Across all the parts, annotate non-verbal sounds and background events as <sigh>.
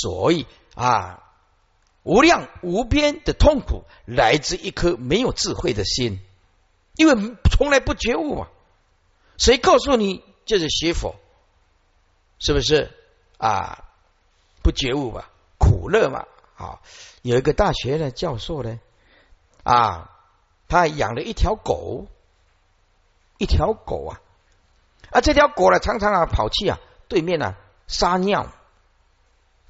所以啊，无量无边的痛苦来自一颗没有智慧的心，因为从来不觉悟嘛。谁告诉你就是邪佛？是不是啊？不觉悟吧，苦乐嘛。好，有一个大学的教授呢，啊，他养了一条狗，一条狗啊，啊，这条狗呢，常常啊跑去啊对面啊撒尿，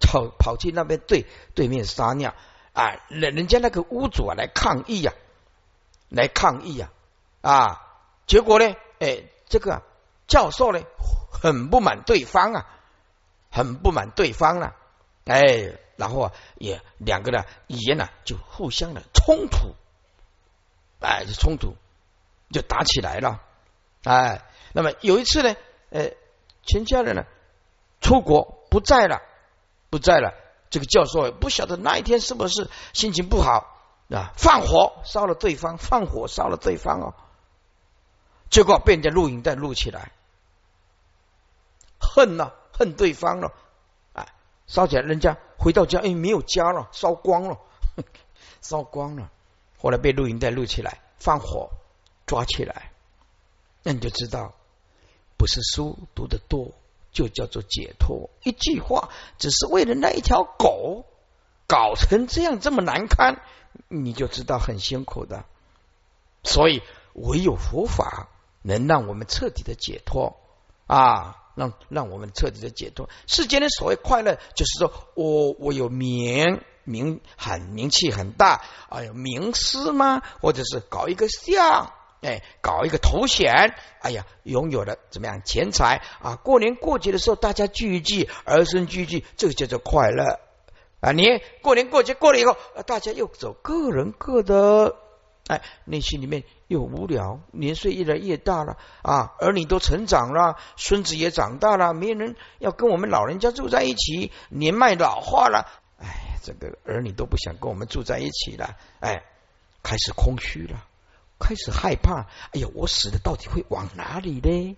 跑跑去那边对对面撒尿。啊，人人家那个屋主啊来抗议呀，来抗议呀，啊，结果呢，哎，这个教授呢很不满对方啊，很不满对方了，哎。然后啊，也两个呢语言呢就互相的冲突，哎，就冲突就打起来了，哎，那么有一次呢，呃，全家人呢出国不在了，不在了，这个教授不晓得那一天是不是心情不好啊，放火烧了对方，放火烧了对方哦，结果被人家录影带录起来，恨呐，恨对方了。烧起来，人家回到家，哎，没有家了，烧光了，<laughs> 烧光了。后来被录音带录起来，放火抓起来，那你就知道，不是书读的多就叫做解脱。一句话，只是为了那一条狗搞成这样这么难堪，你就知道很辛苦的。所以，唯有佛法能让我们彻底的解脱啊。让让我们彻底的解脱。世间的所谓快乐，就是说我我有名名很名气很大，哎呀名师吗？或者是搞一个像，哎，搞一个头衔，哎呀，拥有了怎么样钱财啊？过年过节的时候，大家聚一聚，儿孙聚聚，这个叫做快乐啊！你过年过节过了以后，大家又走各人各的。哎，内心里面又无聊，年岁越来越大了啊，儿女都成长了，孙子也长大了，没人要跟我们老人家住在一起，年迈老化了，哎，这个儿女都不想跟我们住在一起了，哎，开始空虚了，开始害怕，哎呀，我死了到底会往哪里呢？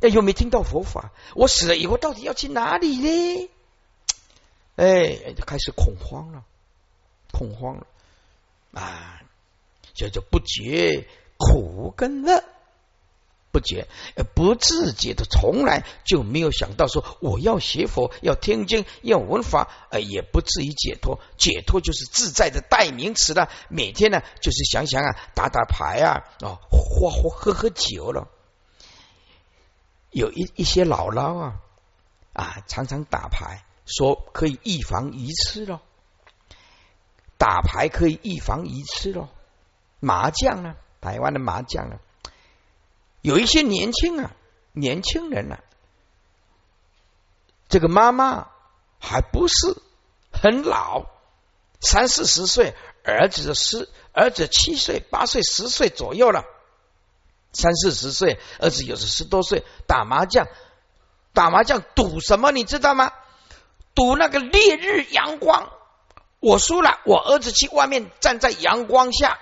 哎，又没听到佛法，我死了以后到底要去哪里呢？哎，就开始恐慌了，恐慌了啊！这就不觉苦跟乐，不觉不自觉的，从来就没有想到说我要学佛，要听经，要闻法，也不至于解脱。解脱就是自在的代名词了。每天呢，就是想想啊，打打牌啊，啊，喝喝喝喝酒了。有一一些姥姥啊啊，常常打牌，说可以预防愚痴咯，打牌可以预防愚痴咯。麻将呢？台湾的麻将呢？有一些年轻啊，年轻人呢，这个妈妈还不是很老，三四十岁，儿子十，儿子七岁、八岁、十岁左右了，三四十岁，儿子有时十多岁，打麻将，打麻将赌什么？你知道吗？赌那个烈日阳光，我输了，我儿子去外面站在阳光下。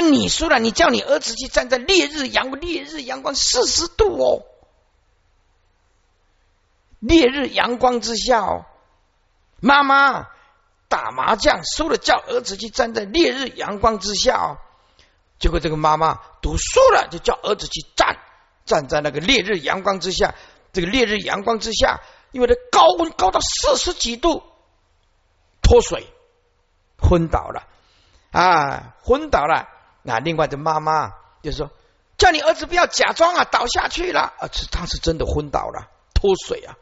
你输了，你叫你儿子去站在烈日阳烈日阳光四十度哦，烈日阳光之下哦，妈妈打麻将输了，叫儿子去站在烈日阳光之下哦，结果这个妈妈赌输了，就叫儿子去站站在那个烈日阳光之下，这个烈日阳光之下，因为这高温高到四十几度，脱水昏倒了。啊，昏倒了。那另外的妈妈就说：“叫你儿子不要假装啊，倒下去了啊！是他是真的昏倒了，脱水啊，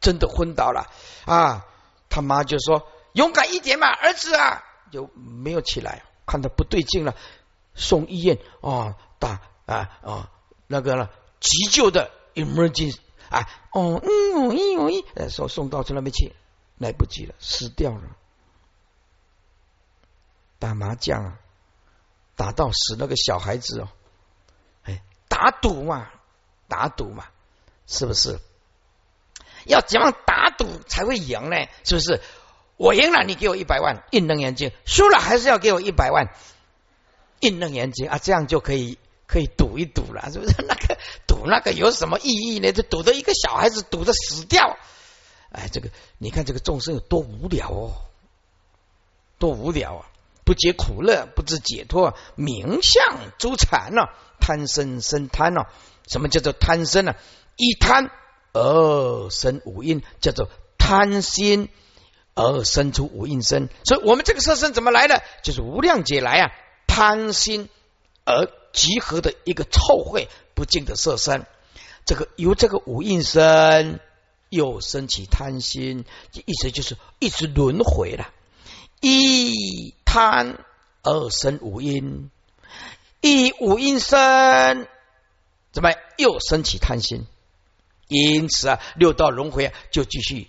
真的昏倒了啊！”他妈就说：“勇敢一点嘛，儿子啊！”就没有起来，看到不对劲了，送医院啊，打啊啊那个了急救的 emergency 啊，哦嗯嗯嗯，说送到那边去，来不及了，死掉了，打麻将啊。打到死那个小孩子哦，哎，打赌嘛，打赌嘛，是不是？要怎样打赌才会赢呢？是不是？我赢了，你给我一百万，印楞眼睛；输了，还是要给我一百万，印楞眼睛啊！这样就可以可以赌一赌了，是不是？<laughs> 那个赌那个有什么意义呢？就赌的一个小孩子赌的死掉，哎，这个你看这个众生有多无聊哦，多无聊啊！不解苦乐，不知解脱，名相诸禅呢？贪生生贪呢？什么叫做贪生呢？一贪而生五阴，叫做贪心而生出五阴身。所以，我们这个色身怎么来的？就是无量劫来啊，贪心而集合的一个臭秽不净的色身。这个由这个五阴身又升起贪心，意思就是一直轮回了。一贪而生五阴，一五阴生，怎么又升起贪心？因此啊，六道轮回就继续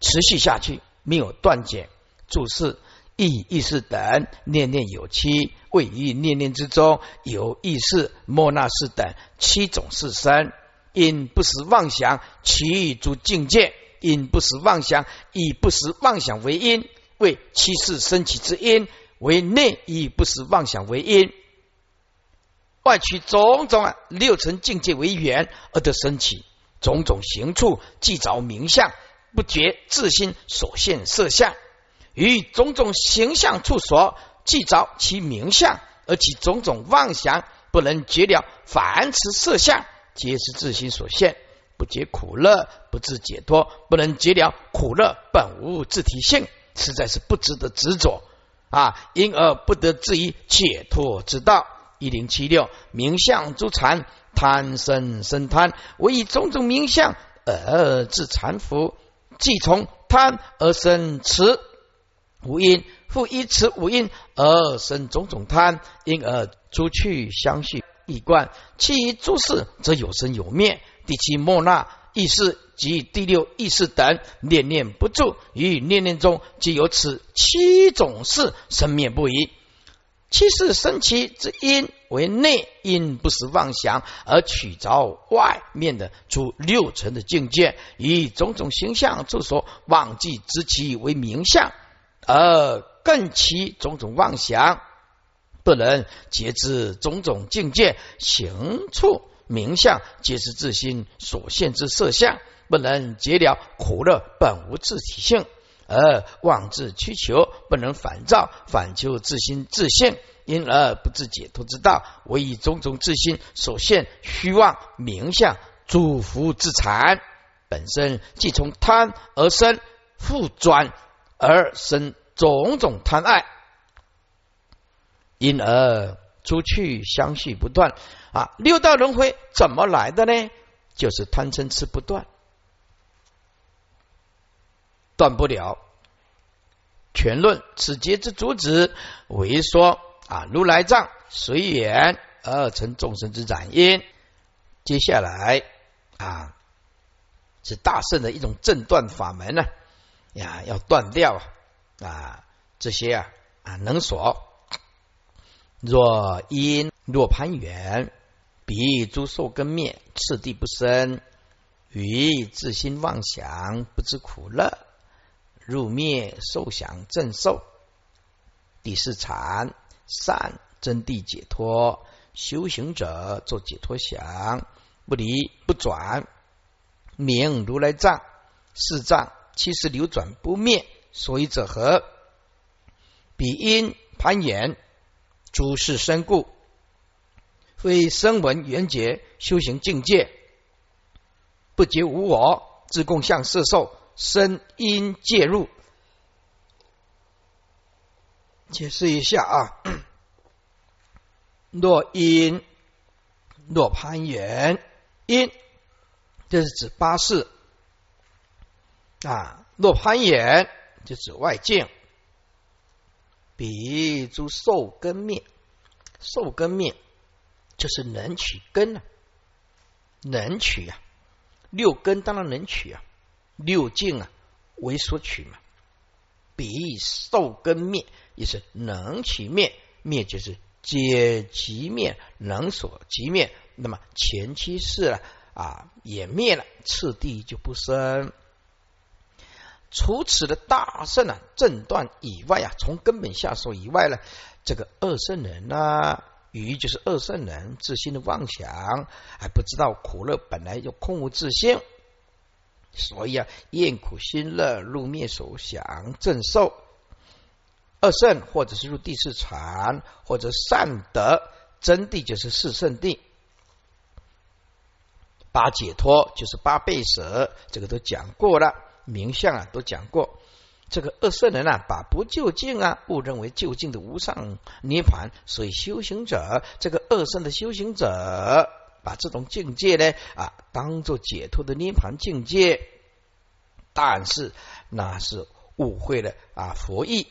持续下去，没有断绝。注释意意识等念念有七，位于念念之中有意识莫那识等七种是身，因不实妄想，其诸境界。因不实妄想，以不实妄想为因，为七世升起之因；为内以不实妄想为因，外取种种六层境界为缘而得升起种种行处，即着名相，不觉自心所现色相，与种种形象处所即着其名相，而其种种妄想不能觉了，凡此色相，皆是自心所现。不解苦乐，不自解脱，不能解了苦乐本无自体性，实在是不值得执着啊！因而不得至于解脱之道。一零七六，名相诸禅，贪生生贪，我以种种名相而自禅服，即从贪而生慈无因，复依此无因而生种种贪，因而诸趣相续一贯。其余诸事则有生有灭。第七莫那意识及第六意识等念念不住，于念念中即有此七种事生灭不已。七事生起之因为内因，不是妄想而取着外面的出六尘的境界，以种种形象之所忘记之其为名相，而更其种种妄想不能截知种种境界行处。名相皆是自心所现之色相，不能解了苦乐本无自体性，而妄自屈求，不能反照反求自心自性，因而不自解脱之道，唯以种种自心所现虚妄名相，诸福自残，本身即从贪而生，复转而生种种贪爱，因而出去相续不断。啊，六道轮回怎么来的呢？就是贪嗔痴不断，断不了。全论此节之主旨为说啊，如来藏随缘而成众生之染因。接下来啊，是大圣的一种正断法门呢呀，要断掉啊这些啊啊能所若因若攀缘。彼诸受根灭，次第不生；于自心妄想，不知苦乐，入灭受想正受。第四禅善真谛解脱，修行者做解脱想，不离不转，名如来藏。四藏其实流转不灭，所以者何？彼因攀缘，诸事身故。非声闻缘觉修行境界，不觉无我，自共相色受，身因介入。解释一下啊，<coughs> 若因若攀缘因，这是指八事啊。若攀缘就指外境，比诸受根灭，受根灭。就是能取根啊，能取啊，六根当然能取啊，六境啊为所取嘛。比受根灭也是能取灭，灭就是解即灭，能所即灭。那么前期是啊也灭了，次第就不生。除此的大圣啊正断以外啊，从根本下手以外呢，这个二圣人呢。愚就是二圣人自心的妄想，还不知道苦乐本来就空无自性所以啊，厌苦心乐入灭所想正受二圣，或者是入第四禅，或者善德真谛，就是四圣谛。八解脱就是八倍舍，这个都讲过了，名相啊都讲过。这个二圣人啊，把不究竟啊误认为究竟的无上涅盘，所以修行者，这个二圣的修行者，把这种境界呢啊当做解脱的涅盘境界，但是那是误会了啊佛意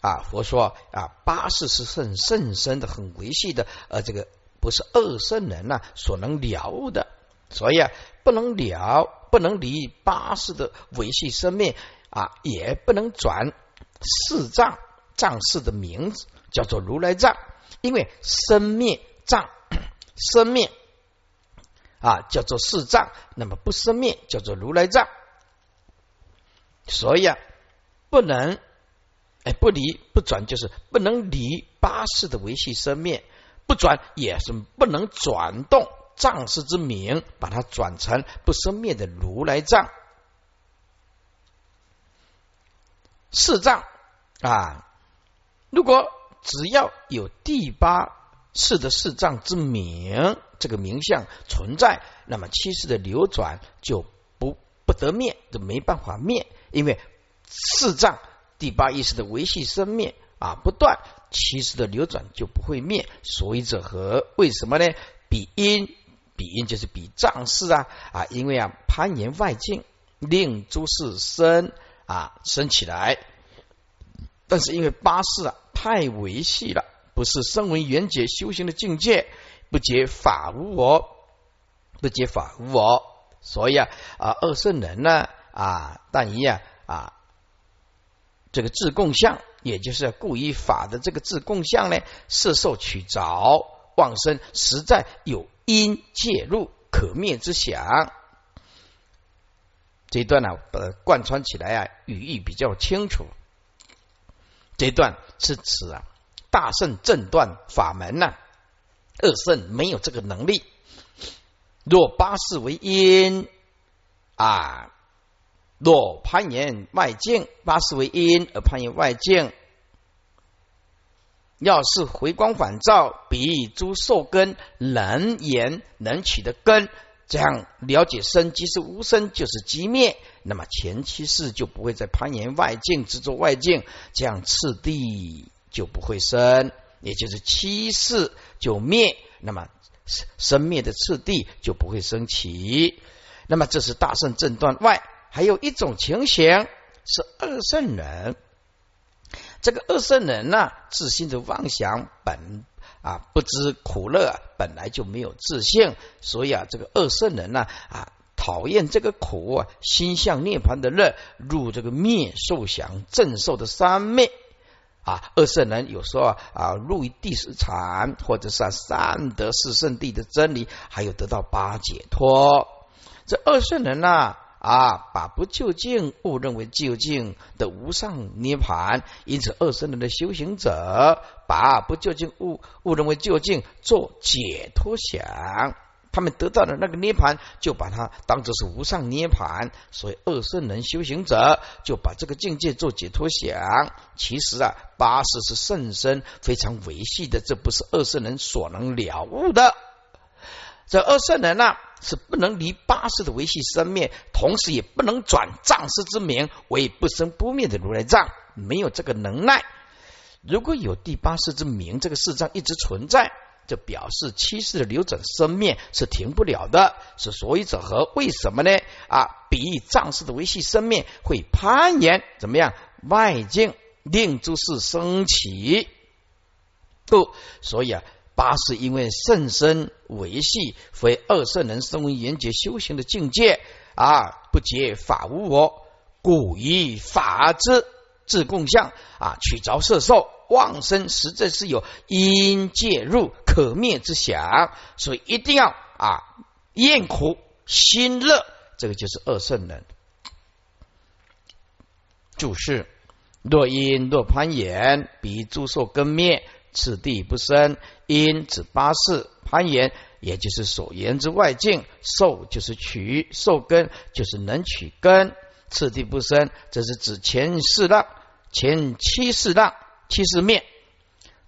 啊佛说啊八世是甚甚深的很维系的，而这个不是二圣人呐所能了悟的。所以啊，不能了，不能离八世的维系生命啊，也不能转四藏藏世的名字叫做如来藏，因为生灭藏 <coughs> 生灭啊叫做四藏，那么不生灭叫做如来藏。所以啊，不能哎不离不转，就是不能离八世的维系生命，不转也是不能转动。藏师之名，把它转成不生灭的如来藏。四藏啊，如果只要有第八世的四藏之名，这个名相存在，那么七世的流转就不不得灭，就没办法灭，因为四藏第八意识的维系生灭啊不断，七世的流转就不会灭。所以者何？为什么呢？比因。比就是比仗势啊啊，因为啊攀岩外境，令诸事生啊生起来，但是因为八事啊太维系了，不是身为缘觉修行的境界，不解法无我，不解法无我，所以啊啊二圣人呢啊但一啊啊这个自共相，也就是故意法的这个自共相呢，色受取着妄生，实在有。因介入可灭之想，这一段呢，把它贯穿起来啊，语义比较清楚。这一段是指啊，大圣正断法门呐，二圣没有这个能力。若八世为因啊，若攀岩外境，八世为因而攀岩外境。要是回光返照，比诸受根能言能取的根，这样了解生即是无生，就是即灭，那么前期世就不会再攀岩外境，执着外境，这样次第就不会生，也就是七世就灭，那么生灭的次第就不会升起。那么这是大圣正断外，还有一种情形是二圣人。<laughs> 这个二圣人呢，自信的妄想本啊不知苦乐，本来就没有自信，所以啊，这个二圣人呢啊讨厌这个苦，心向涅槃的乐，入这个灭受想正受的三昧啊。二圣人有时候啊啊入于第十禅，或者是三得四圣地的真理，还有得到八解脱。这二圣人呢？啊把不究竟误认为究竟的无上涅盘，因此二圣人的修行者把不究竟误误认为究竟做解脱想，他们得到的那个涅盘就把它当作是无上涅盘，所以二圣人修行者就把这个境界做解脱想。其实啊，八十是甚深非常维系的，这不是二圣人所能了悟的。这二圣人呢？是不能离八世的维系生灭，同时也不能转藏师之名为不生不灭的如来藏，没有这个能耐。如果有第八世之名，这个世藏一直存在，就表示七世的流转生灭是停不了的。是所以者何？为什么呢？啊，比喻藏世的维系生灭会攀岩，怎么样？外境令诸事升起，不，所以啊。八是因为圣身维系，非二圣人身为严洁修行的境界啊，不结法无我，故以法之自共相啊，取着色受妄生，实在是有因介入可灭之想，所以一定要啊厌苦心乐，这个就是二圣人。注释：若因若攀岩，彼诸受根灭。此地不生，因指八世攀岩，也就是所言之外境。受就是取，受根就是能取根。次第不生，这是指前四浪、前七四浪、七四面，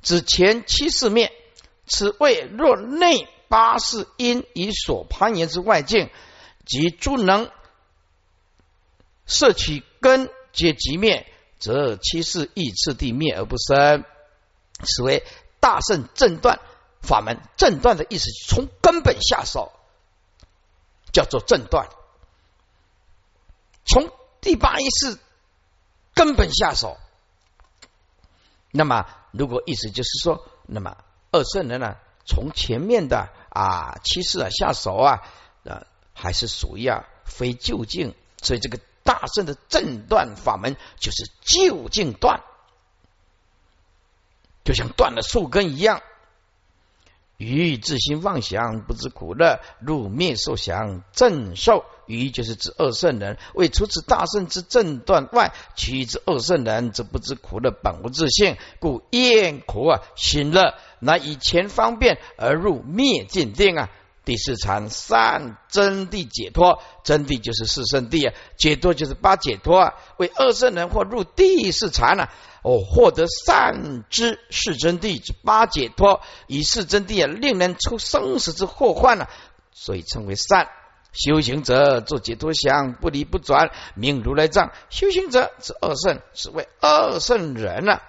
指前七四面。此谓若内八世因以所攀岩之外境，即诸能摄取根皆即灭，则七世亦次第灭而不生。此为大圣正断法门。正断的意思，从根本下手，叫做正断。从第八意识根本下手，那么如果意思就是说，那么二圣人呢，从前面的啊七世啊下手啊，啊还是属于啊非就近，所以这个大圣的正断法门就是就近断，就像断了树根一样。于自心妄想，不知苦乐，入灭受想正受。于就是指二圣人，为除此大圣之正断外，其余之二圣人则不知苦乐，本无自性，故厌苦啊，心乐，乃以前方便而入灭尽定啊。第四禅善真谛解脱，真谛就是四圣谛啊，解脱就是八解脱啊。为二圣人或入第四禅啊，哦，获得善知是真谛之八解脱，以是真谛啊，令人出生死之祸患啊，所以称为善。修行者做解脱想，不离不转，名如来藏。修行者是二圣，是为二圣人啊。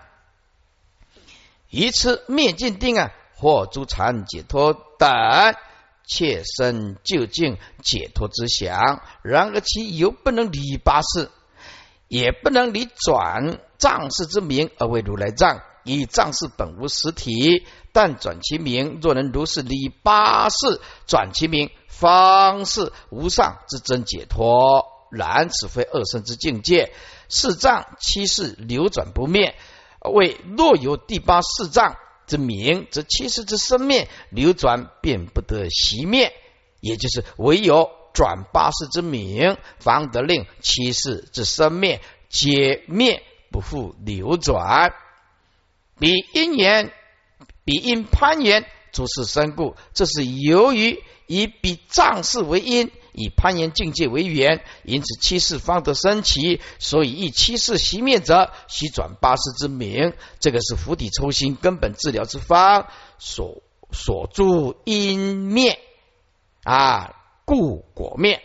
以此灭尽定啊，或诸禅解脱等。切身就近解脱之想，然而其犹不能离八事，也不能离转藏事之名而为如来藏，以藏事本无实体，但转其名，若能如是离八事，转其名，方是无上之真解脱。然此非二圣之境界，四藏七世流转不灭，为若有第八四藏。之名，则七世之生灭流转，便不得熄灭。也就是唯有转八世之名，方得令七世之生灭皆灭，不复流转。比因缘，比因攀缘，诸事生故。这是由于以比藏事为因。以攀岩境界为缘，因此七世方得升起。所以一七世熄灭者，悉转八世之名。这个是釜底抽薪根本治疗之方，所所住因灭啊，故果灭。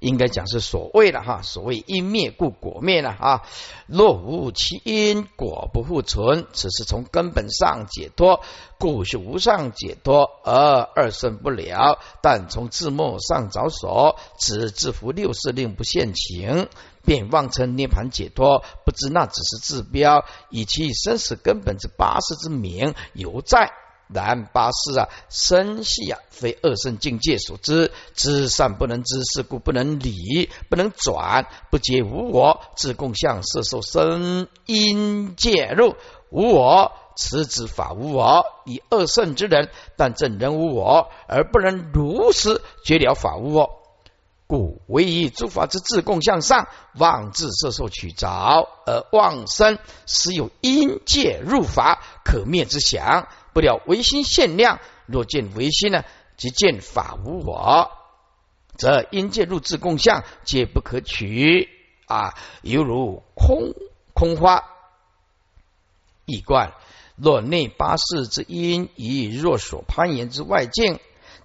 应该讲是所谓的哈，所谓因灭故果灭了啊。若无其因，果不复存。此是从根本上解脱，故是无上解脱而二圣不了。但从字末上着手，只制服六世令不现情，便妄称涅盘解脱，不知那只是治标，以其生死根本之八世之名犹在。然八事啊，生系啊，非二圣境界所知，知善不能知，是故不能理，不能转，不结无我，自共相，色受生因介入无我，此指法无我，以二圣之人，但正人无我，而不能如实绝了法无我，故唯以诸法之自共向上，妄自色受取着，而妄生实有因界入法可灭之想。不了唯心限量，若见唯心呢，即见法无我，则因界入自共相，皆不可取啊，犹如空空花一观。若内八世之因，以若所攀岩之外境，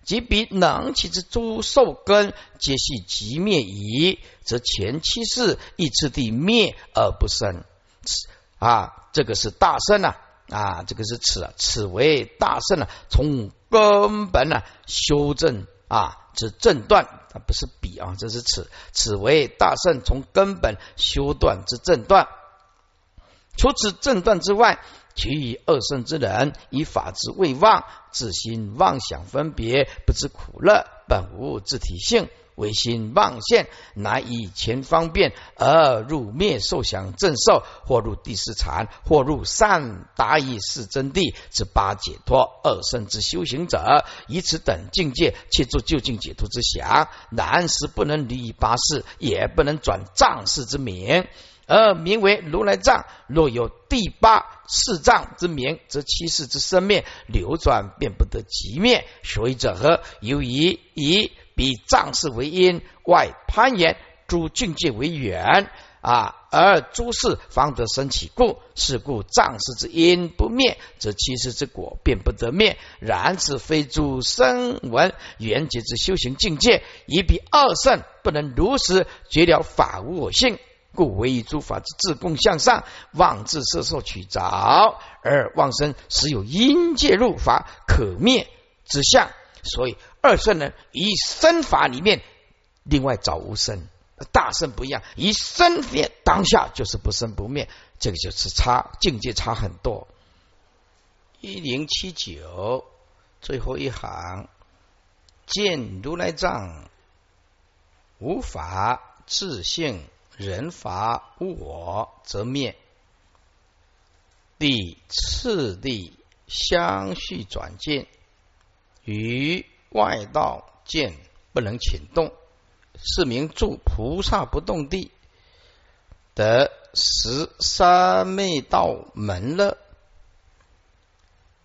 即彼能其之诸受根，皆系即灭矣，则前七世亦次第灭而不生啊，这个是大圣啊。啊，这个是此，此为大圣啊，从根本呢修正啊，之正断啊，不是比啊，这是此，此为大圣从根本修断之正断。除此正断之外，其余二圣之人以法之未忘，自心妄想分别，不知苦乐，本无自体性。唯心妄现，乃以前方便而入灭受想正受，或入第四禅，或入善达以是真谛之八解脱二圣之修行者，以此等境界，切作究竟解脱之想。然时不能离八事，也不能转藏事之名。而名为如来藏。若有第八四藏之名，则七世之生灭流转，便不得极灭。所以者何？由于以彼藏事为因，外攀岩，诸境界为缘。啊，而诸事方得生起故，是故藏事之因不灭，则其实之果便不得灭。然此非诸声闻缘觉之修行境界，以彼二圣不能如实觉了法无我性，故唯以诸法之自共向上，妄自摄受取着，而妄生实有因界入法可灭之相。所以二圣呢，以身法里面另外找无生。大圣不一样，以身灭当下就是不生不灭，这个就是差境界差很多。一零七九最后一行，见如来藏，无法自性，人法无我，则灭。第次第相续转见，于外道见不能请动。是名住菩萨不动地，得十三昧道门乐，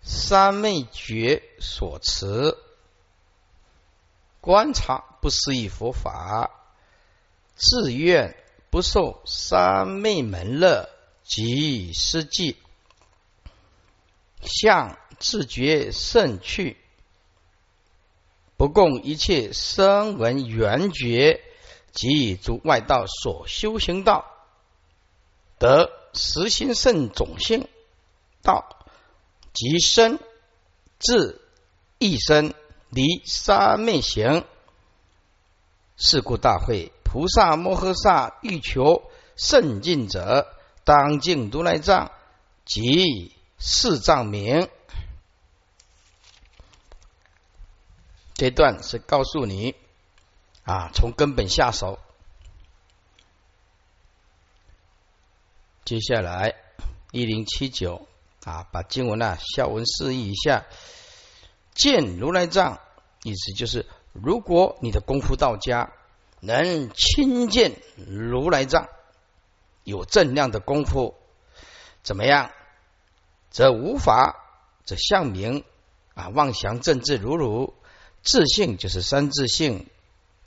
三昧觉所持，观察不思议佛法，自愿不受三昧门乐及施记，向自觉胜去。不共一切声闻缘觉及诸外道所修行道，得实心圣种性道，即身至一身离三昧行。是故大会菩萨摩诃萨欲求圣境者，当敬如来藏及四藏名。这段是告诉你啊，从根本下手。接下来一零七九啊，把经文啊下文示意一下。见如来藏，意思就是，如果你的功夫到家，能亲见如来藏，有正量的功夫，怎么样？则无法则相明啊，妄想正智如如。自性就是三自性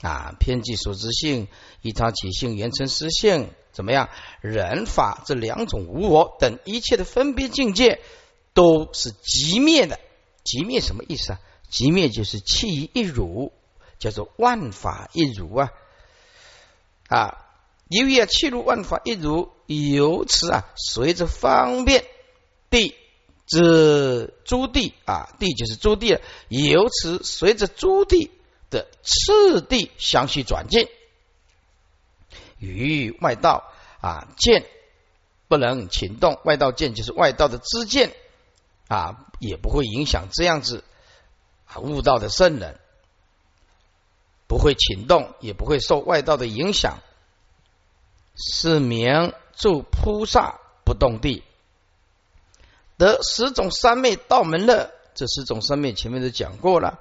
啊，偏激所知性、一他起性、缘成实性，怎么样？人法这两种无我等一切的分别境界，都是极灭的。极灭什么意思啊？极灭就是气一如，叫做万法一如啊啊！由于啊气入万法一如，由此啊随着方便地。指诸地啊，地就是诸地，由此随着诸地的次第相续转进，与外道啊见不能请动，外道见就是外道的知见啊，也不会影响这样子啊悟道的圣人，不会请动，也不会受外道的影响，是名住菩萨不动地。得十种三昧道门乐，这十种三昧前面都讲过了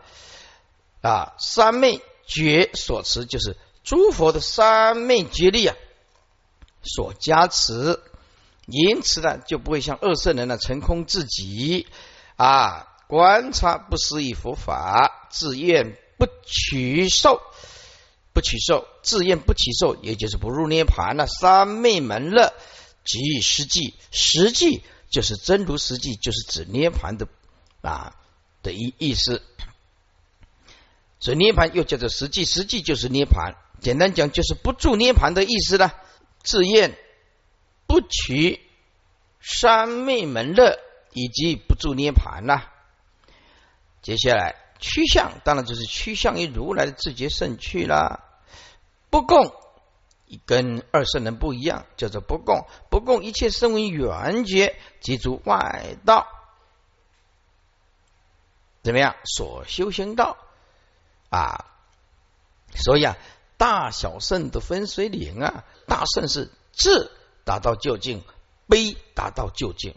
啊。三昧觉所持，就是诸佛的三昧觉力啊，所加持，因此呢，就不会像二圣人呢成空自己啊，观察不思议佛法，自愿不取受，不取受，自愿不取受，也就是不入涅盘了。三昧门乐即实际，实际。就是真如实际，就是指涅盘的啊的意意思。所以涅盘又叫做实际，实际就是涅盘。简单讲，就是不住涅盘的意思了。自愿不取三昧门乐，以及不住涅盘了。接下来趋向，当然就是趋向于如来的自觉圣趣了。不共。跟二圣人不一样，叫做不共，不共一切声闻缘觉即诸外道，怎么样？所修行道啊，所以啊，大小圣的分水岭啊，大圣是智达到究竟，悲达到究竟。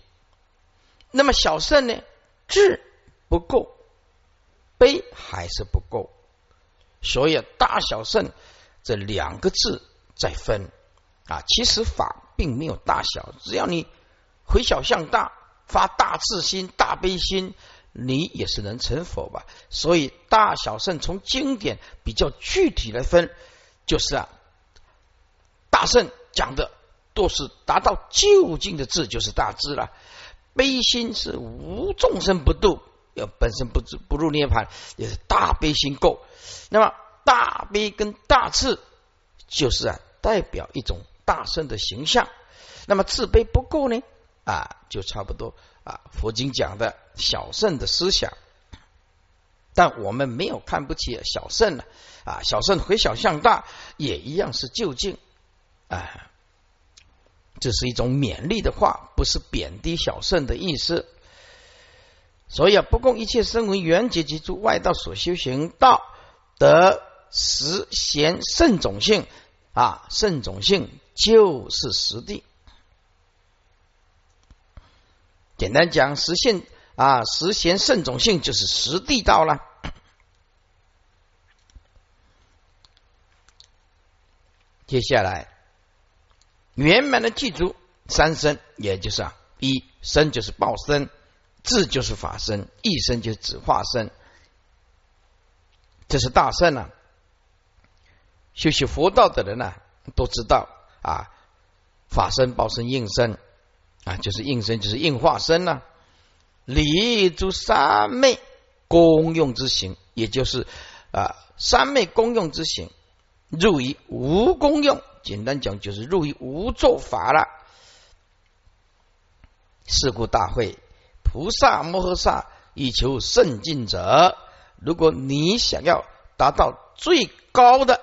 那么小圣呢，智不够，悲还是不够，所以大小圣这两个字。再分啊，其实法并没有大小，只要你回小向大，发大智心、大悲心，你也是能成佛吧。所以大小圣从经典比较具体来分，就是啊，大圣讲的都是达到究竟的智，就是大智了。悲心是无众生不度，要本身不不入涅盘，也是大悲心够。那么大悲跟大智，就是啊，代表一种大圣的形象。那么自卑不够呢？啊，就差不多啊，佛经讲的小圣的思想。但我们没有看不起小圣呢啊，小圣回小向大也一样是就近啊，这是一种勉励的话，不是贬低小圣的意思。所以啊，不共一切身为缘觉及诸外道所修行道。得实贤圣种性啊，圣种性就是实地。简单讲，实现啊，实贤圣种性就是实地道了。接下来，圆满的记住三身，也就是啊，一身就是报身，智就是法身，一身就是指化身。这是大圣啊，修习佛道的人呢都知道啊，法身、报身、应身啊，就是应身，就是应化身呢。离诸三昧功用之行，也就是啊三昧功用之行，入于无功用。简单讲，就是入于无作法了。事故大会菩萨摩诃萨以求圣境者。如果你想要达到最高的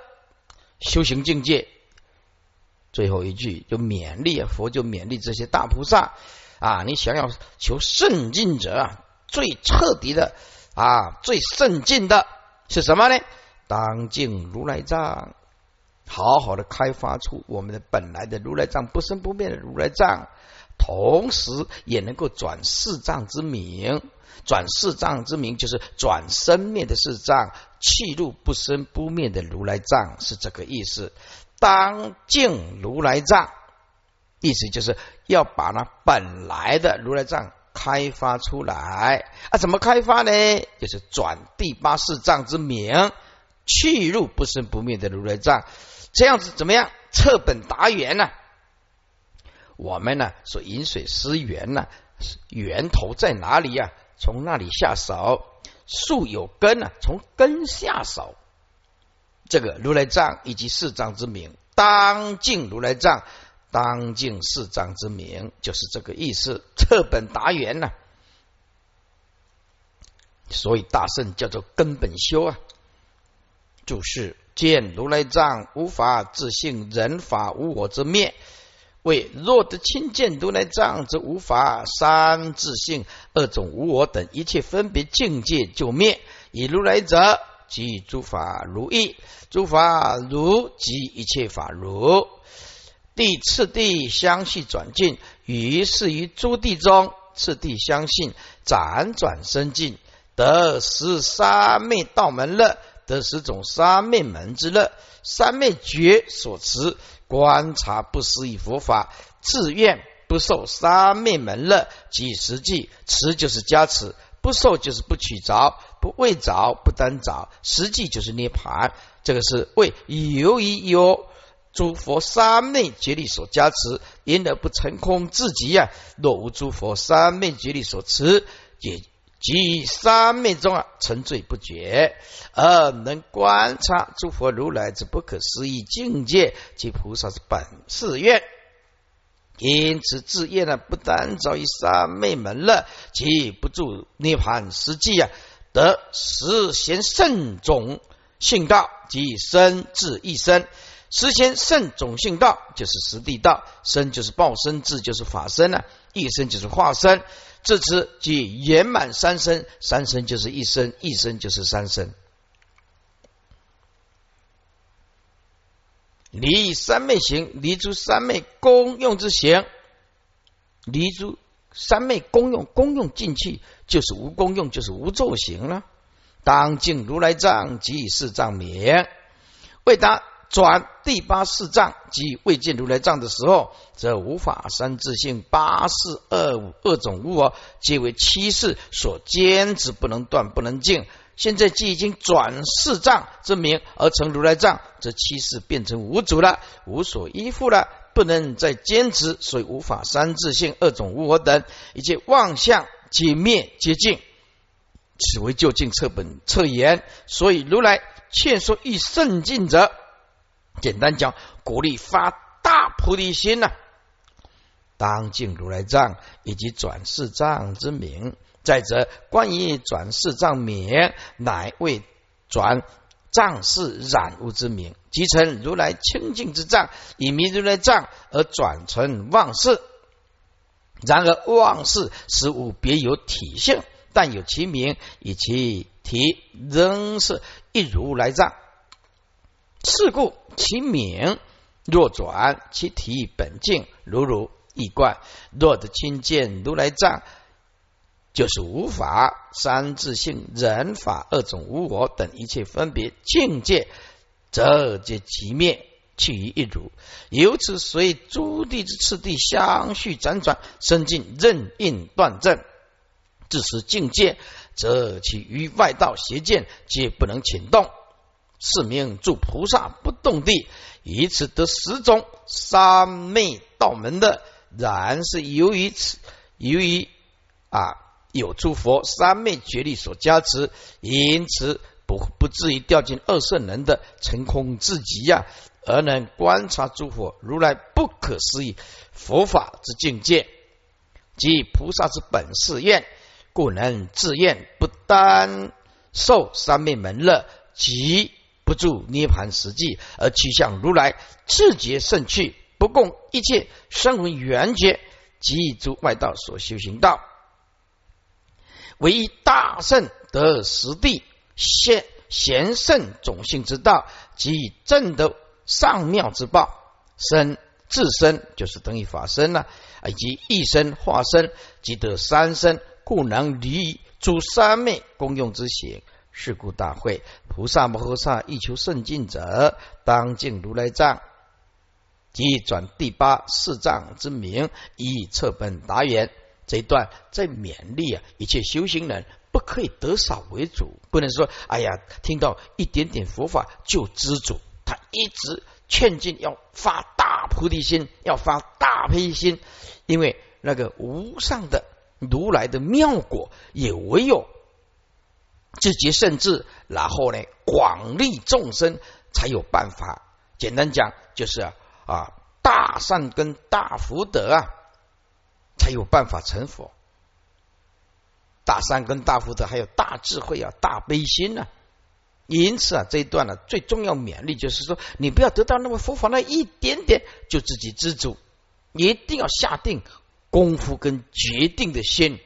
修行境界，最后一句就勉励佛，就勉励这些大菩萨啊！你想要求圣境者啊，最彻底的啊，最圣境的是什么呢？当敬如来藏，好好的开发出我们的本来的如来藏，不生不灭的如来藏，同时也能够转世藏之名。转世藏之名，就是转生灭的世藏，气入不生不灭的如来藏，是这个意思。当净如来藏，意思就是要把那本来的如来藏开发出来啊！怎么开发呢？就是转第八世藏之名，去入不生不灭的如来藏，这样子怎么样？彻本达源呢？我们呢，说饮水思源呢，源头在哪里呀？从那里下手，树有根啊，从根下手。这个如来藏以及四藏之名，当敬如来藏，当敬四藏之名，就是这个意思。彻本达源呐，所以大圣叫做根本修啊。注释：见如来藏，无法自性，人法无我之灭。为若得亲见如来藏，则无法三自性、二种无我等一切分别境界就灭。以如来者，即诸法如意，诸法如即一切法如。第次第相续转进，于是于诸地中，次第相信辗转生进，得十三昧道门乐，得十种三昧门之乐，三昧觉所持。观察不思议佛法，自愿不受三昧门乐即实际持就是加持，不受就是不取着，不为着不单着，实际就是涅盘。这个是为由于有诸佛三昧觉力所加持，因而不成空自己呀。若无诸佛三昧觉力所持，也。即三昧中啊，沉醉不觉，而能观察诸佛如来之不可思议境界及菩萨之本誓愿，因此自业呢，不单早于三昧门了，即不住涅盘实际啊，得实贤圣种性道即生智一生，实贤圣种性道就是实地道，生就是报身，智就是法身啊，一生就是化身。这次即圆满三身，三身就是一生，一生就是三身。离三昧行，离诸三昧功用之行，离诸三昧功用，功用进去就是无功用，就是无作行了。当敬如来藏及以四藏名，为达转第八四藏即未见如来藏的时候，则无法三自性八四二五二种物哦，皆为七世所坚持不能断不能净。现在既已经转四藏之名而成如来藏，则七世变成无主了，无所依附了，不能再坚持，所以无法三自性二种物等一切妄相皆灭皆尽。此为究竟彻本彻言，所以如来劝说欲圣境者。简单讲，鼓励发大菩提心呐，当敬如来藏以及转世藏之名。再者，关于转世藏名，乃为转藏世染污之名，即成如来清净之藏，以名如来藏而转成妄事。然而妄事实无别有体性，但有其名，以其体仍是一如来藏。是故其名若转，其体本净如如一贯。若得亲见如来藏，就是无法三自性人法二种无我等一切分别境界，则皆即灭，去于一如。由此随诸地之次第相续辗转，生尽任运断正，自此境界，则其余外道邪见皆不能请动。是名助菩萨不动地，以此得十种三昧道门的，然是由于此，由于啊有诸佛三昧觉力所加持，因此不不至于掉进二圣人的成空至极呀，而能观察诸佛如来不可思议佛法之境界，即菩萨之本誓愿，故能自愿不单受三昧门乐，即。不住涅盘实际，而趋向如来自觉圣趣，不共一切声闻缘觉及诸外道所修行道，唯大圣得实地现贤圣种性之道，及正得上妙之报，身自身就是等于法身了，以及一身化身，即得三身，故能离诸三昧功用之行。是故大会，菩萨摩诃萨欲求圣境者，当敬如来藏，即转第八四藏之名，以测本达原。这一段在勉励啊，一切修行人不可以得少为主，不能说哎呀，听到一点点佛法就知足。他一直劝进要发大菩提心，要发大悲心，因为那个无上的如来的妙果，也唯有。自己甚至，然后呢，广利众生才有办法。简单讲，就是啊，大善跟大福德啊，才有办法成佛。大善跟大福德，还有大智慧啊，大悲心呢。因此啊，这一段呢，最重要勉励就是说，你不要得到那么佛法那一点点就自己知足，你一定要下定功夫跟决定的心。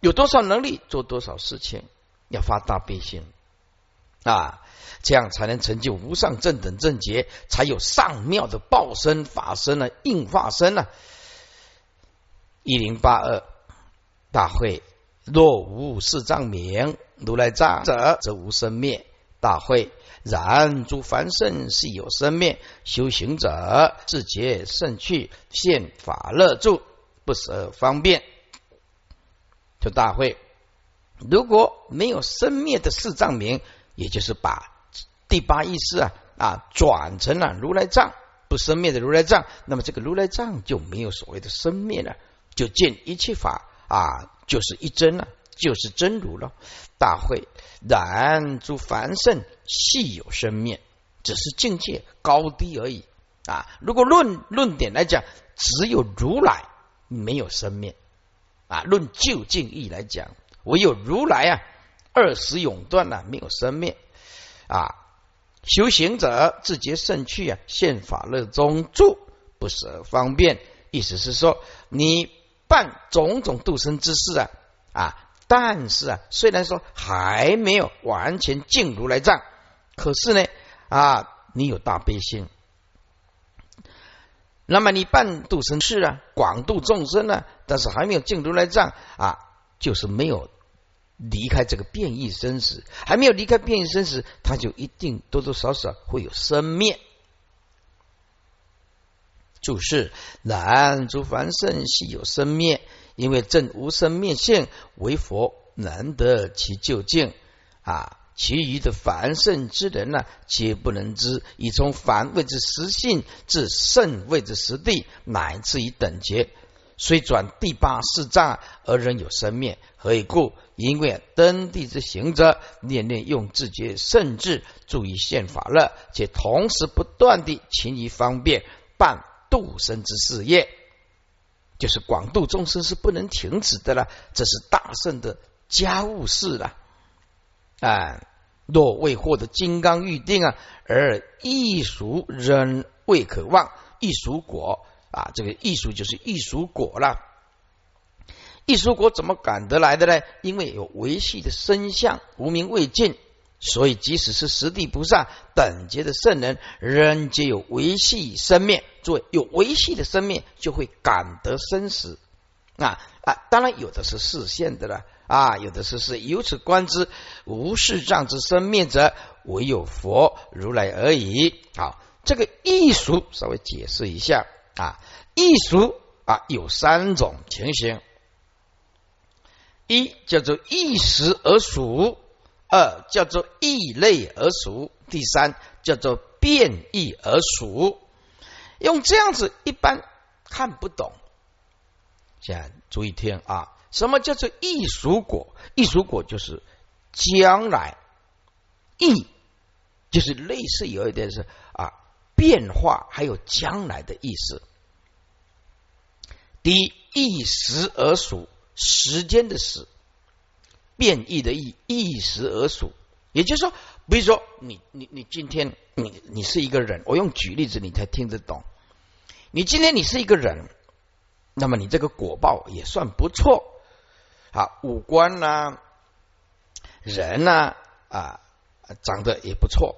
有多少能力做多少事情，要发大悲心啊，这样才能成就无上正等正觉，才有上妙的报身法身呢，应化身呢。一零八二大会，若无四藏名如来藏者，则无生灭。大会，然诸凡圣是有生灭，修行者自觉胜趣，现法乐住，不舍方便。就大会，如果没有生灭的四藏名，也就是把第八意识啊啊转成了如来藏，不生灭的如来藏，那么这个如来藏就没有所谓的生灭了，就见一切法啊，就是一真了，就是真如了。大会，然诸凡圣系有生灭，只是境界高低而已啊。如果论论点来讲，只有如来没有生灭。啊，论究竟义来讲，唯有如来啊，二十永断了，没有生灭啊。修行者自觉圣趣啊，现法乐中住，不舍方便。意思是说，你办种种度生之事啊啊，但是啊，虽然说还没有完全进如来藏，可是呢啊，你有大悲心。那么你半度生事啊，广度众生呢？但是还没有进如来藏啊，就是没有离开这个变异生死，还没有离开变异生死，他就一定多多少少会有生灭。注释：然诸凡圣系有生灭，因为正无生灭性，为佛难得其究竟啊。其余的凡圣之人呢，皆不能知。以从凡谓之实性，至圣谓之实地，乃至于等觉，虽转第八世障而仍有生灭。何以故？因为登地之行者，念念用自觉圣智，注意现法乐，且同时不断地勤于方便办度生之事业，就是广度众生是不能停止的了。这是大圣的家务事了，啊。若未获得金刚预定啊，而异熟仍未可望，异熟果啊，这个异熟就是异熟果了。异熟果怎么赶得来的呢？因为有维系的身相，无名未尽，所以即使是十地菩萨等级的圣人，仍皆有维系生命。作为有维系的生命，就会感得生死啊啊！当然有的是视线的了。啊，有的是是由此观之，无是障之生灭者，唯有佛如来而已。好，这个艺术稍微解释一下啊，艺术啊有三种情形：一叫做异时而熟，二叫做异类而熟，第三叫做变异而熟。用这样子一般看不懂，现在注意听啊。什么叫做异熟果？异熟果就是将来异，就是类似有一点是啊变化，还有将来的意思。第一，异时而属，时间的时，变异的异，一时而属。也就是说，比如说你你你今天你你是一个人，我用举例子你才听得懂。你今天你是一个人，那么你这个果报也算不错。好，五官呐，人呐啊，长得也不错，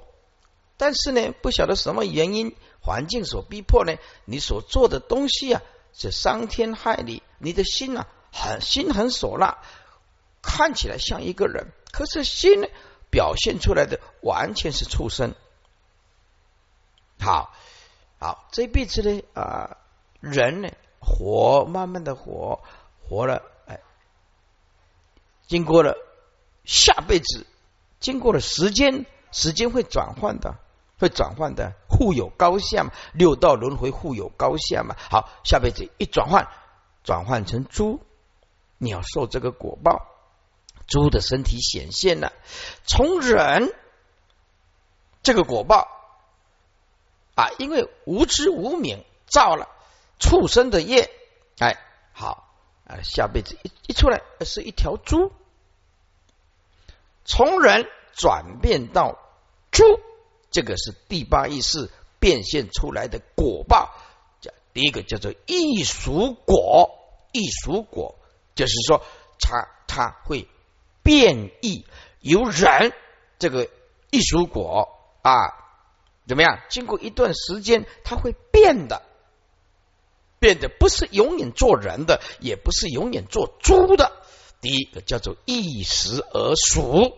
但是呢，不晓得什么原因，环境所逼迫呢，你所做的东西啊，是伤天害理，你的心啊，很心狠手辣，看起来像一个人，可是心呢，表现出来的完全是畜生。好，好，这辈子呢啊，人呢，活慢慢的活，活了。经过了下辈子，经过了时间，时间会转换的，会转换的，互有高下嘛，六道轮回互有高下嘛。好，下辈子一转换，转换成猪，你要受这个果报，猪的身体显现了。从人这个果报啊，因为无知无明造了畜生的业，哎，好。啊，下辈子一一出来是一条猪，从人转变到猪，这个是第八意识变现出来的果报。叫第一个叫做异熟果，异熟果就是说，它它会变异，由人这个异熟果啊，怎么样？经过一段时间，它会变的。变得不是永远做人的，也不是永远做猪的。第一个叫做一时而熟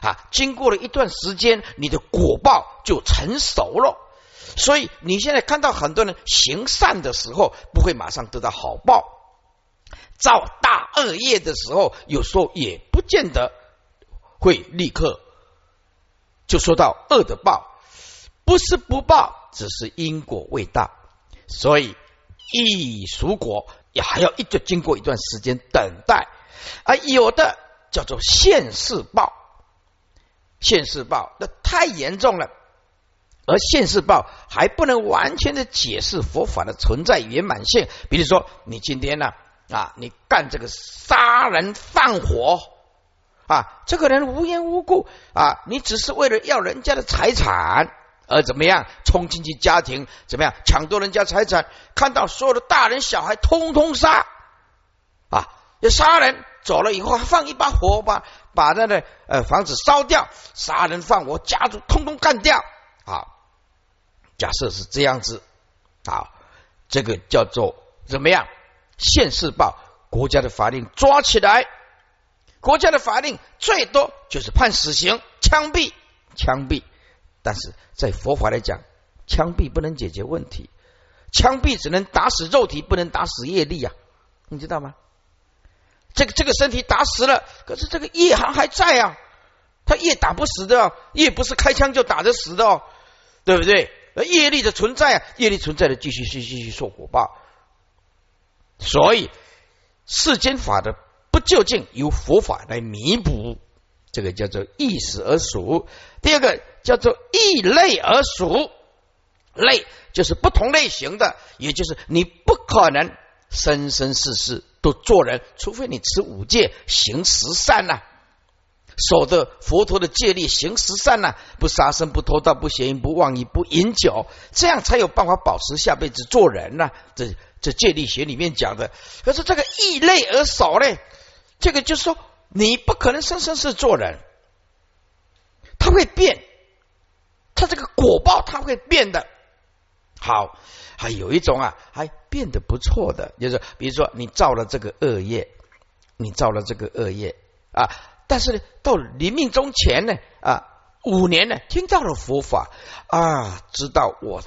啊，经过了一段时间，你的果报就成熟了。所以你现在看到很多人行善的时候，不会马上得到好报；造大恶业的时候，有时候也不见得会立刻就受到恶的报。不是不报，只是因果未到，所以。一熟果也还要一直经过一段时间等待，而有的叫做现世报，现世报那太严重了，而现世报还不能完全的解释佛法的存在圆满性。比如说，你今天呢啊，你干这个杀人放火啊，这个人无缘无故啊，你只是为了要人家的财产。而怎么样冲进去家庭？怎么样抢夺人家财产？看到所有的大人小孩通通杀啊！要杀人走了以后，还放一把火把把那个呃房子烧掉。杀人放火，家族通通干掉啊！假设是这样子啊，这个叫做怎么样？现世报，国家的法令抓起来，国家的法令最多就是判死刑、枪毙、枪毙。但是在佛法来讲，枪毙不能解决问题，枪毙只能打死肉体，不能打死业力啊！你知道吗？这个这个身体打死了，可是这个业还还在啊，他业打不死的，业不是开枪就打得死的哦，对不对？而业力的存在啊，业力存在的继续继续继续受果报，所以世间法的不究竟由佛法来弥补，这个叫做异时而属。第二个叫做异类而属，类就是不同类型的，也就是你不可能生生世世都做人，除非你持五戒行十善呐。守的佛陀的戒律，行十善呐，不杀生，不偷盗，不邪淫，不妄语，不饮酒，这样才有办法保持下辈子做人呐。这这戒律学里面讲的，可是这个异类而少嘞，这个就是说你不可能生生世做人，他会变，他这个果报他会变的。好，还有一种啊，还变得不错的，就是比如说你造了这个恶业，你造了这个恶业啊。但是呢，到临命终前呢，啊，五年呢，听到了佛法啊，知道我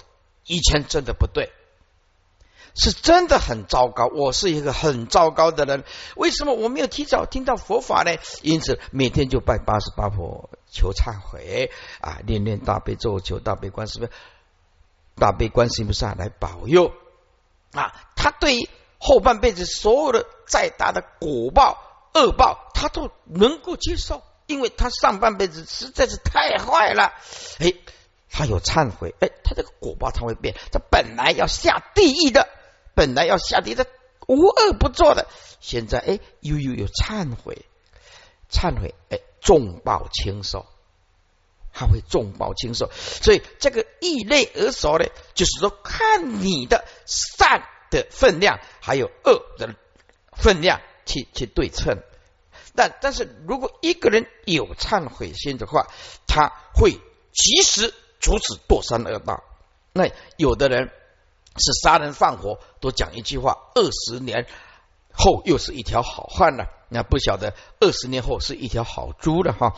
以前真的不对，是真的很糟糕，我是一个很糟糕的人。为什么我没有提早听到佛法呢？因此每天就拜八十八婆求忏悔啊，念念大悲咒，求大悲观世音大悲观世音菩萨来保佑啊。他对于后半辈子所有的再大的果报。恶报他都能够接受，因为他上半辈子实在是太坏了。哎，他有忏悔，哎，他这个果报他会变。他本来要下地狱的，本来要下地狱的，无恶不作的，现在哎，又又有忏悔，忏悔，哎，重报轻受，他会重报轻受。所以这个异类而熟呢，就是说看你的善的分量，还有恶的分量。去去对称，但但是如果一个人有忏悔心的话，他会及时阻止堕三恶道。那有的人是杀人放火，都讲一句话：二十年后又是一条好汉了。那不晓得二十年后是一条好猪了哈。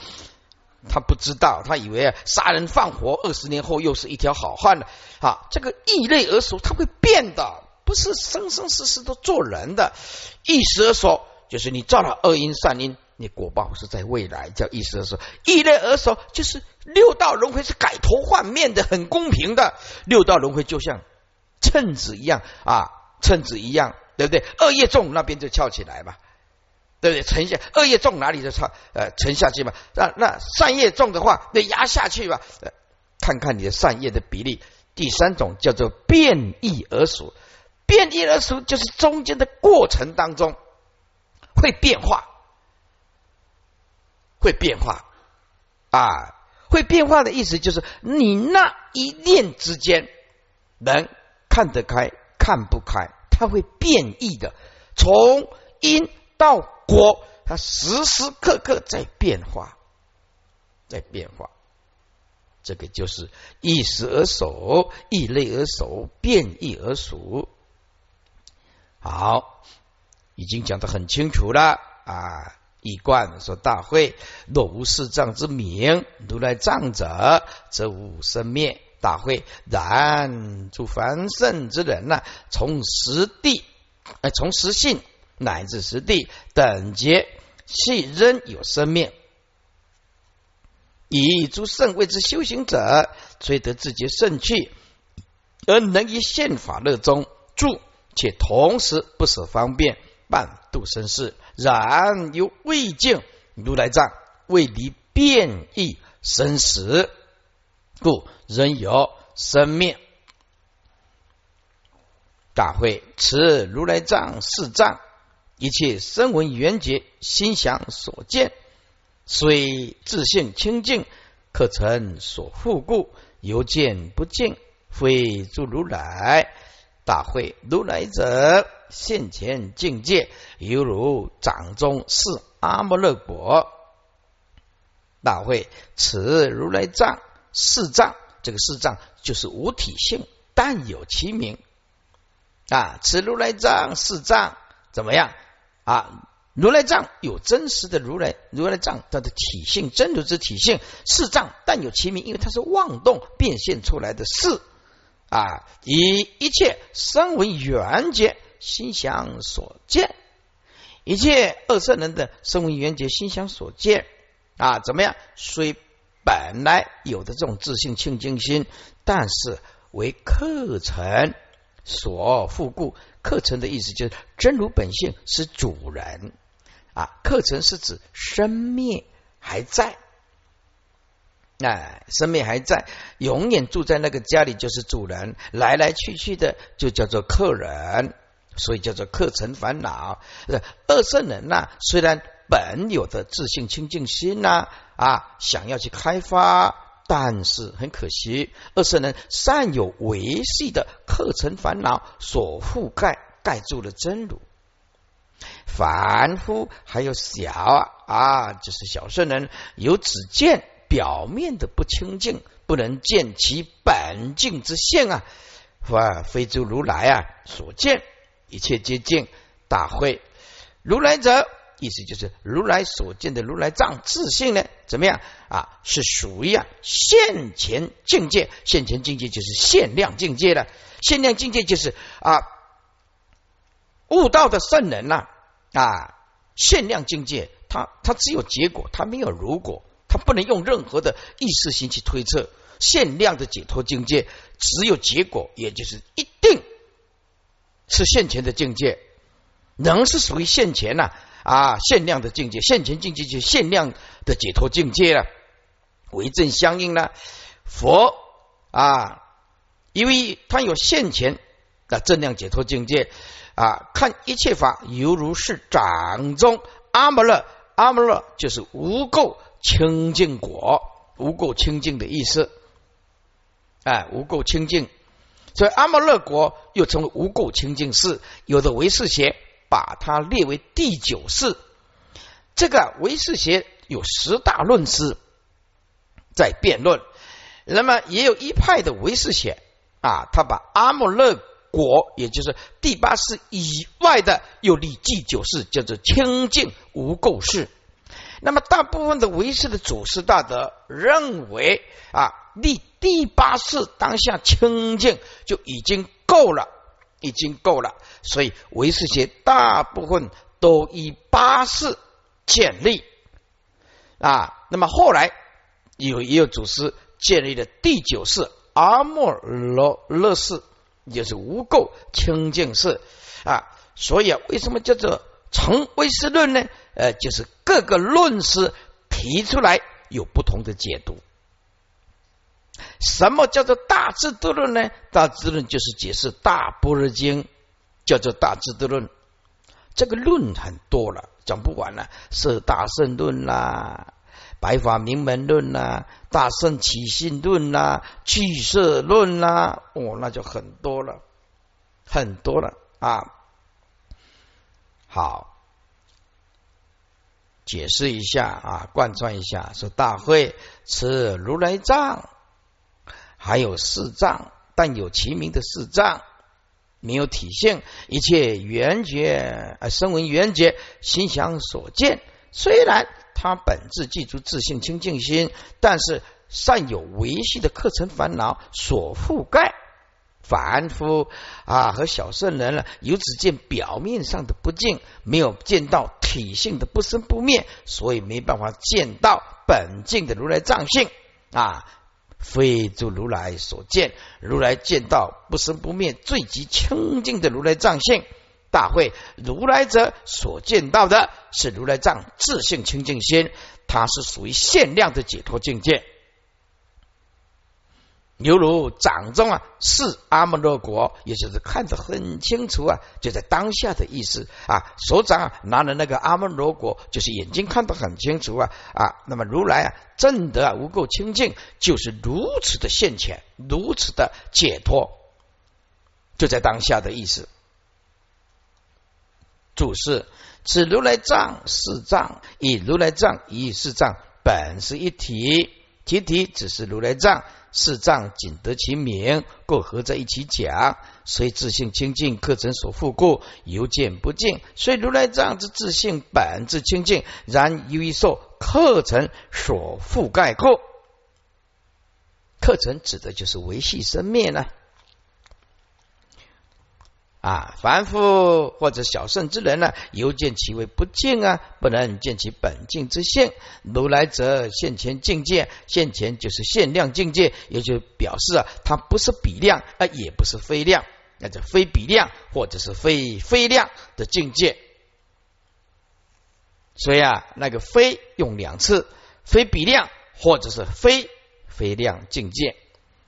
他不知道，他以为杀人放火，二十年后又是一条好汉了。啊，这个异类而熟，他会变的。不是生生世世都做人的，一时而说，就是你造了恶因善因，你果报是在未来，叫一时而说。异类而说，就是六道轮回是改头换面的，很公平的。六道轮回就像秤子一样啊，秤子一样，对不对？恶业重那边就翘起来吧，对不对？沉下恶业重哪里就差呃沉下去嘛。那那善业重的话，那压下去吧。看看你的善业的比例。第三种叫做变异而熟。变异而熟，就是中间的过程当中会变化，会变化啊！会变化的意思就是，你那一念之间能看得开，看不开，它会变异的，从因到果，它时时刻刻在变化，在变化。这个就是一时而熟，一类而熟，变异而熟。好，已经讲得很清楚了啊！一贯说大会若无四藏之名，如来藏者，则无生灭。大会然诸凡圣之人呢，从实地，呃，从实性乃至实地等觉，系仍有生命。以诸圣位之修行者，虽得自己圣趣，而能于宪法乐中住。且同时不舍方便半度生事，然犹未尽如来藏为离变异生死，故仍有生命。大会持如来藏四藏，一切声闻缘觉心想所见，虽自性清净，可成所复故，犹见不净，非诸如来。大会如来者现前境界，犹如掌中是阿摩勒果。大会此如来藏四藏，这个四藏就是无体性，但有其名啊。此如来藏四藏怎么样啊？如来藏有真实的如来，如来藏它的体性，真如之体性是藏，但有其名，因为它是妄动变现出来的事啊，以一切声为缘觉心想所见，一切二圣人的声为缘觉心想所见啊，怎么样？虽本来有的这种自信清净心，但是为课程所复故。课程的意思就是真如本性是主人。啊，课程是指生灭还在，哎，生命还在，永远住在那个家里就是主人，来来去去的就叫做客人，所以叫做课程烦恼。二圣人呐，虽然本有的自信清净心呐，啊，想要去开发，但是很可惜，二圣人善有维系的课程烦恼所覆盖，盖住了真如。凡夫还有小啊啊，就是小圣人有只见表面的不清净，不能见其本净之性啊！啊，非诸如来啊所见，一切皆净。大会如来者，意思就是如来所见的如来藏自性呢？怎么样啊？是属于啊现前境界，现前境界就是限量境界了。限量境界就是啊悟道的圣人呐。啊，限量境界，他他只有结果，他没有如果，他不能用任何的意识心去推测。限量的解脱境界只有结果，也就是一定是现前的境界，能是属于现前呐，啊限量的境界，现前境界就限量的解脱境界了，为正相应呢。佛啊，因为他有现前的正量解脱境界。啊，看一切法犹如是掌中阿摩勒，阿摩勒就是无垢清净果，无垢清净的意思。哎，无垢清净，所以阿摩勒果又称为无垢清净寺。有的为是邪把它列为第九世。这个唯识学有十大论师在辩论，那么也有一派的唯识学啊，他把阿摩勒。果，也就是第八世以外的，又立第九世，叫做清净无垢世。那么大部分的唯识的祖师大德认为啊，立第八世当下清净就已经够了，已经够了。所以唯识学大部分都以八世建立啊。那么后来有也有祖师建立了第九世阿莫罗勒世。就是无垢清净事啊，所以啊，为什么叫做成唯识论呢？呃，就是各个论师提出来有不同的解读。什么叫做大智度论呢？大智论就是解释大般若经，叫做大智度论。这个论很多了，讲不完了，是大圣论啦。白法名门论啦，大圣起信论呐，俱舍论啦，哦，那就很多了，很多了啊。好，解释一下啊，贯穿一下，说大会持如来藏，还有四藏，但有其名的四藏，没有体性，一切缘觉啊，声闻缘觉，心想所见，虽然。他本质记住自信清净心，但是善有维系的课程烦恼所覆盖，凡夫啊和小圣人呢，有只见表面上的不净，没有见到体性的不生不灭，所以没办法见到本净的如来藏性啊，非诸如来所见，如来见到不生不灭最极清净的如来藏性。大会如来者所见到的是如来藏自性清净心，它是属于限量的解脱境界。犹如掌中啊是阿摩罗果，也就是看得很清楚啊，就在当下的意思啊。手掌啊拿的那个阿摩罗果，就是眼睛看得很清楚啊啊。那么如来啊正得无垢清净，就是如此的现前，如此的解脱，就在当下的意思。注释：此如来藏是藏，以如来藏以是藏，本是一体，体体只是如来藏，四藏仅得其名，故合在一起讲。虽自性清净，课程所复故，犹见不净。虽如来藏之自性本自清净，然由于受课程所覆盖故。课程指的就是维系生命呢。啊凡夫或者小圣之人呢，犹见其为不净啊，不能见其本净之性。如来者现前境界，现前就是限量境界，也就表示啊，它不是比量啊，也不是非量，那叫非比量或者是非非量的境界。所以啊，那个非用两次，非比量或者是非非量境界。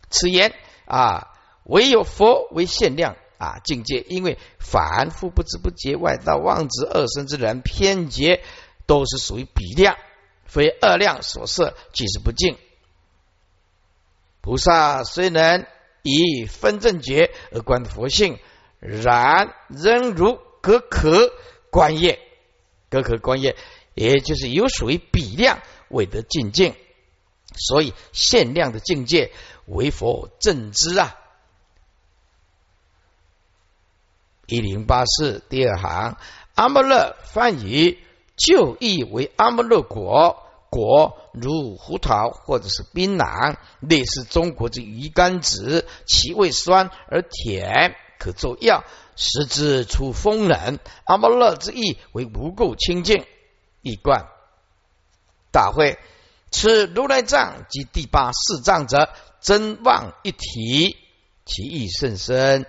此言啊，唯有佛为限量。啊，境界，因为凡夫不知不觉、外道妄执、二生之人偏结，都是属于比量，非二量所设，即是不净。菩萨虽能以分正觉而观佛性，然仍如隔壳观业，隔壳观业，也就是有属于比量，未得境界，所以限量的境界为佛正知啊。一零八四第二行，阿摩勒翻译就义为阿摩勒果，果如胡桃或者是槟榔，类似中国之鱼干子，其味酸而甜，可作药，食之出风冷。阿摩勒之意为无垢清净，一贯大会。此如来藏及第八四藏者，真妄一体，其意甚深。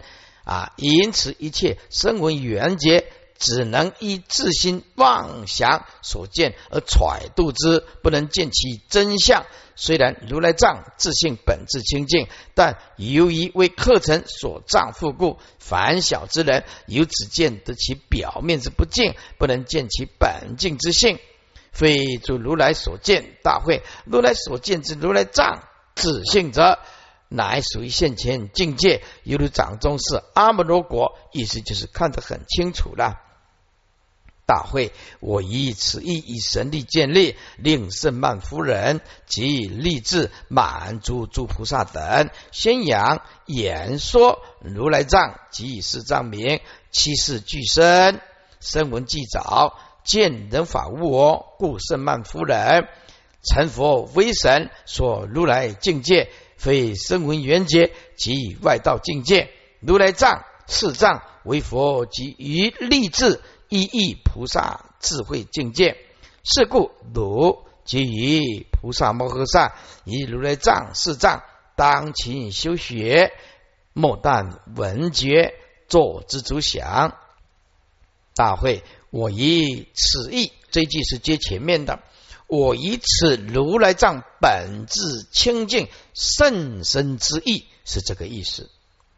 啊，因此一切声闻缘觉，只能依自心妄想所见而揣度之，不能见其真相。虽然如来藏自性本质清净，但由于为课程所障复故，凡小之人由只见得其表面之不净，不能见其本净之性。非诸如来所见，大会如来所见之如来藏自性者。乃属于现前境界，犹如掌中是阿摩罗国，意思就是看得很清楚了。大会，我以此意以神力建立，令圣曼夫人及立志满足诸菩萨等，宣扬演说如来藏及以是藏名，七世俱生，声闻既早，见人法无我，故圣曼夫人成佛威神所如来境界。非声闻缘觉及外道境界，如来藏四藏为佛及于立志一意菩萨智慧境界。是故汝即于菩萨摩诃萨以如来藏四藏当勤修学，莫但闻觉作之足想。大会，我以此意，这句是接前面的。我以此如来藏本质清净甚深之意，是这个意思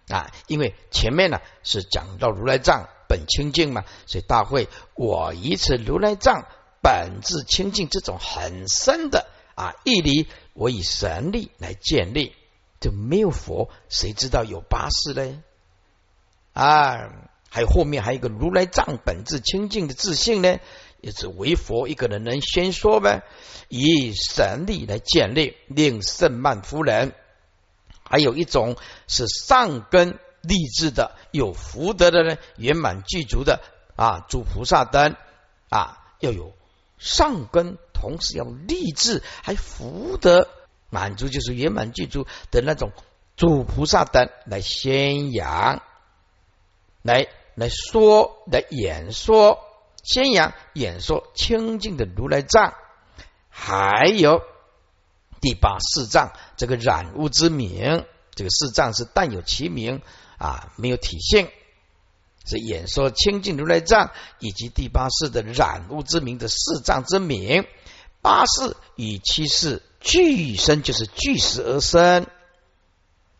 啊。因为前面呢是讲到如来藏本清净嘛，所以大会我以此如来藏本质清净这种很深的啊义理，我以神力来建立，就没有佛，谁知道有八事呢？啊，还有后面还有一个如来藏本质清净的自信呢。也是为佛一个人能先说呗，以神力来建立，令圣曼夫人。还有一种是上根立志的，有福德的人，圆满具足的啊，诸菩萨灯啊，要有上根，同时要立志，还福德满足，就是圆满具足的那种诸菩萨灯来宣扬，来来说，来演说。宣扬演说清净的如来藏，还有第八四藏这个染污之名，这个四藏是但有其名啊，没有体现。是演说清净如来藏以及第八世的染污之名的四藏之名，八世与七世俱生，就是俱时而生，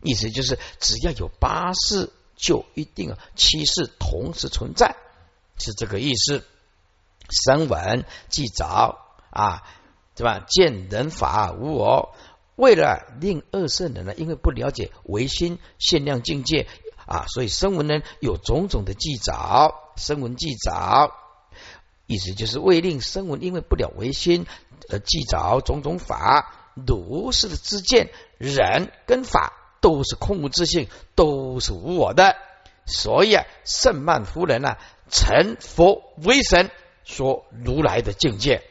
意思就是只要有八世，就一定七世同时存在，是这个意思。声闻既早啊，对吧？见人法无我，为了令二圣人呢，因为不了解唯心限量境界啊，所以声闻呢有种种的记早，声闻记早，意思就是为令声闻因为不了唯心而记早种种法，如是的之见，人跟法都是空无自性，都是无我的。所以啊，圣曼夫人呢，成佛为神，说如来的境界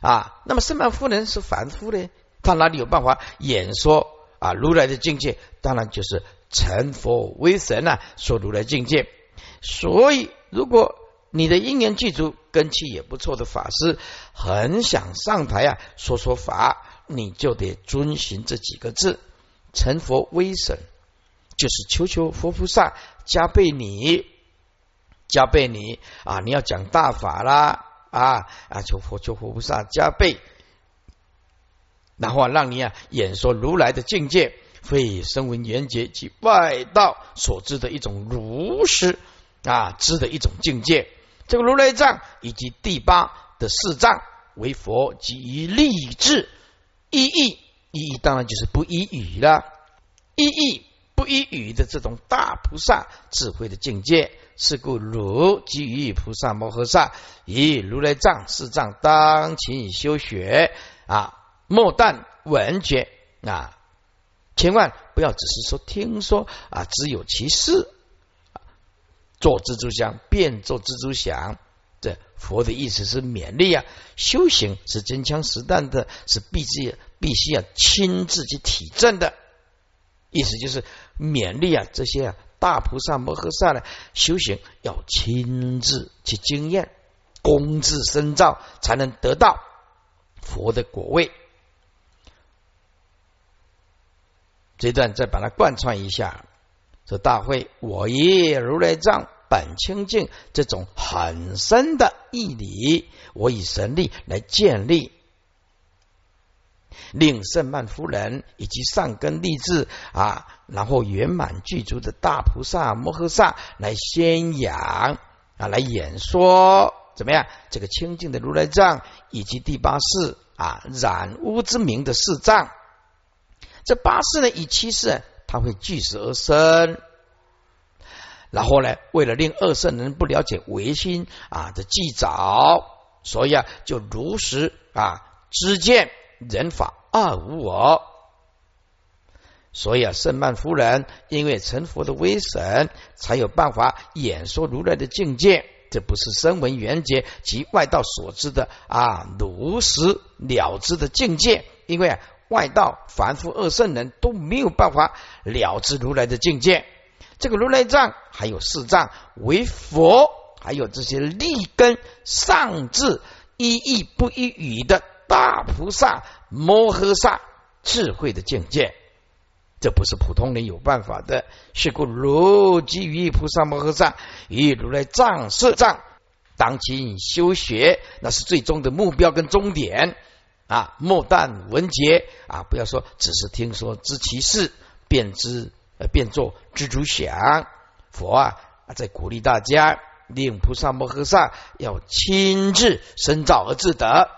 啊。那么圣曼夫人是凡夫呢，他哪里有办法演说啊如来的境界？当然就是成佛为神呐，说如来境界。所以，如果你的因缘具足、根气也不错的法师，很想上台啊说说法，你就得遵循这几个字：成佛威神，就是求求佛菩萨加倍你，加倍你啊！你要讲大法啦啊啊！求佛求佛菩萨加倍，然后让你啊演说如来的境界，非声闻缘觉及外道所知的一种如实啊知的一种境界。这个如来藏以及第八的四藏为佛及立志意义意义当然就是不依语了，意义不依语的这种大菩萨智慧的境界，是故如基于菩萨摩诃萨以如来藏四藏当勤修学啊，莫但闻觉啊，千万不要只是说听说啊，只有其事。做蜘蛛香，便做蜘蛛响。这佛的意思是勉励啊，修行是真枪实弹的，是必须必须要亲自去体证的。意思就是勉励啊，这些啊大菩萨摩诃萨呢，修行要亲自去经验，功自深造，才能得到佛的果位。这段再把它贯穿一下。这大会，我以如来藏本清净这种很深的义理，我以神力来建立，令圣曼夫人以及上根立志啊，然后圆满具足的大菩萨摩诃萨来宣扬啊，来演说怎么样？这个清净的如来藏以及第八世啊染污之名的四藏，这八世呢，以七世。他会聚始而生，然后呢，为了令二圣人不了解唯心啊的祭早，所以啊，就如实啊知见人法二无我。所以啊，圣曼夫人因为成佛的威神，才有办法演说如来的境界。这不是声闻缘觉及外道所知的啊如实了知的境界，因为啊。外道、凡夫、二圣人都没有办法了知如来的境界。这个如来藏还有四藏为佛，还有这些立根上智、一意不一语的大菩萨摩诃萨智慧的境界，这不是普通人有办法的。是故如基于菩萨摩诃萨与如来藏四藏当今修学，那是最终的目标跟终点。啊，莫但闻结啊，不要说只是听说知其事，便知呃，便作知足想。佛啊，在鼓励大家，令菩萨摩诃萨要亲自深造而自得。